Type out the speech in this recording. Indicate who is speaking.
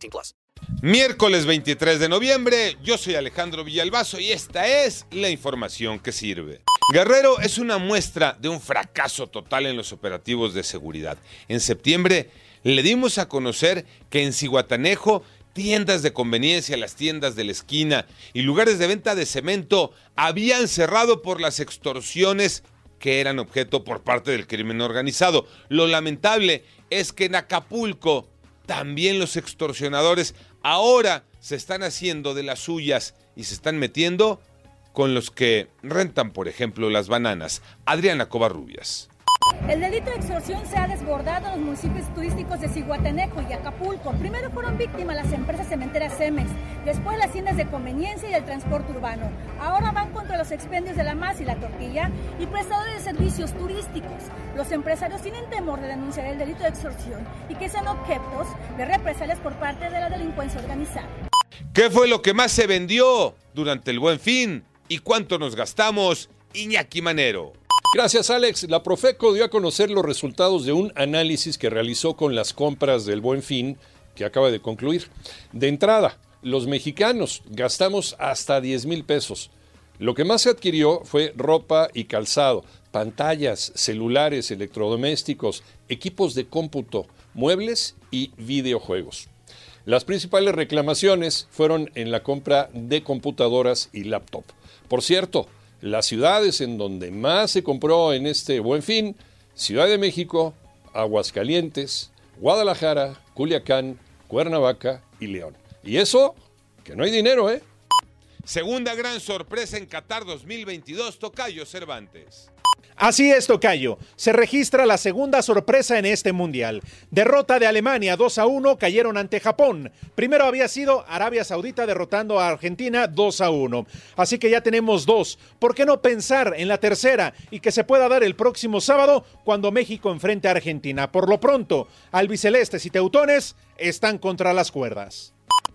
Speaker 1: 18 plus.
Speaker 2: Miércoles 23 de noviembre, yo soy Alejandro Villalbazo y esta es la información que sirve. Guerrero es una muestra de un fracaso total en los operativos de seguridad. En septiembre le dimos a conocer que en Cihuatanejo tiendas de conveniencia, las tiendas de la esquina y lugares de venta de cemento habían cerrado por las extorsiones que eran objeto por parte del crimen organizado. Lo lamentable es que en Acapulco también los extorsionadores ahora se están haciendo de las suyas y se están metiendo con los que rentan, por ejemplo, las bananas. Adriana Covarrubias.
Speaker 3: El delito de extorsión se ha desbordado en los municipios turísticos de Ciguatanejo y Acapulco. Primero fueron víctimas las empresas cementeras Cemex, después las tiendas de conveniencia y el transporte urbano. Ahora van contra los expendios de la masa y la tortilla y prestadores de servicios turísticos. Los empresarios tienen temor de denunciar el delito de extorsión y que sean objetos de represalias por parte de la delincuencia organizada.
Speaker 2: ¿Qué fue lo que más se vendió durante el buen fin? ¿Y cuánto nos gastamos? Iñaki Manero.
Speaker 4: Gracias, Alex. La Profeco dio a conocer los resultados de un análisis que realizó con las compras del Buen Fin, que acaba de concluir. De entrada, los mexicanos gastamos hasta 10 mil pesos. Lo que más se adquirió fue ropa y calzado, pantallas, celulares, electrodomésticos, equipos de cómputo, muebles y videojuegos. Las principales reclamaciones fueron en la compra de computadoras y laptop. Por cierto, las ciudades en donde más se compró en este buen fin, Ciudad de México, Aguascalientes, Guadalajara, Culiacán, Cuernavaca y León. Y eso, que no hay dinero, ¿eh?
Speaker 2: Segunda gran sorpresa en Qatar 2022, Tocayo Cervantes.
Speaker 5: Así es, Tocayo. Se registra la segunda sorpresa en este mundial. Derrota de Alemania 2 a 1, cayeron ante Japón. Primero había sido Arabia Saudita derrotando a Argentina 2 a 1. Así que ya tenemos dos. ¿Por qué no pensar en la tercera y que se pueda dar el próximo sábado cuando México enfrente a Argentina? Por lo pronto, albicelestes y teutones están contra las cuerdas.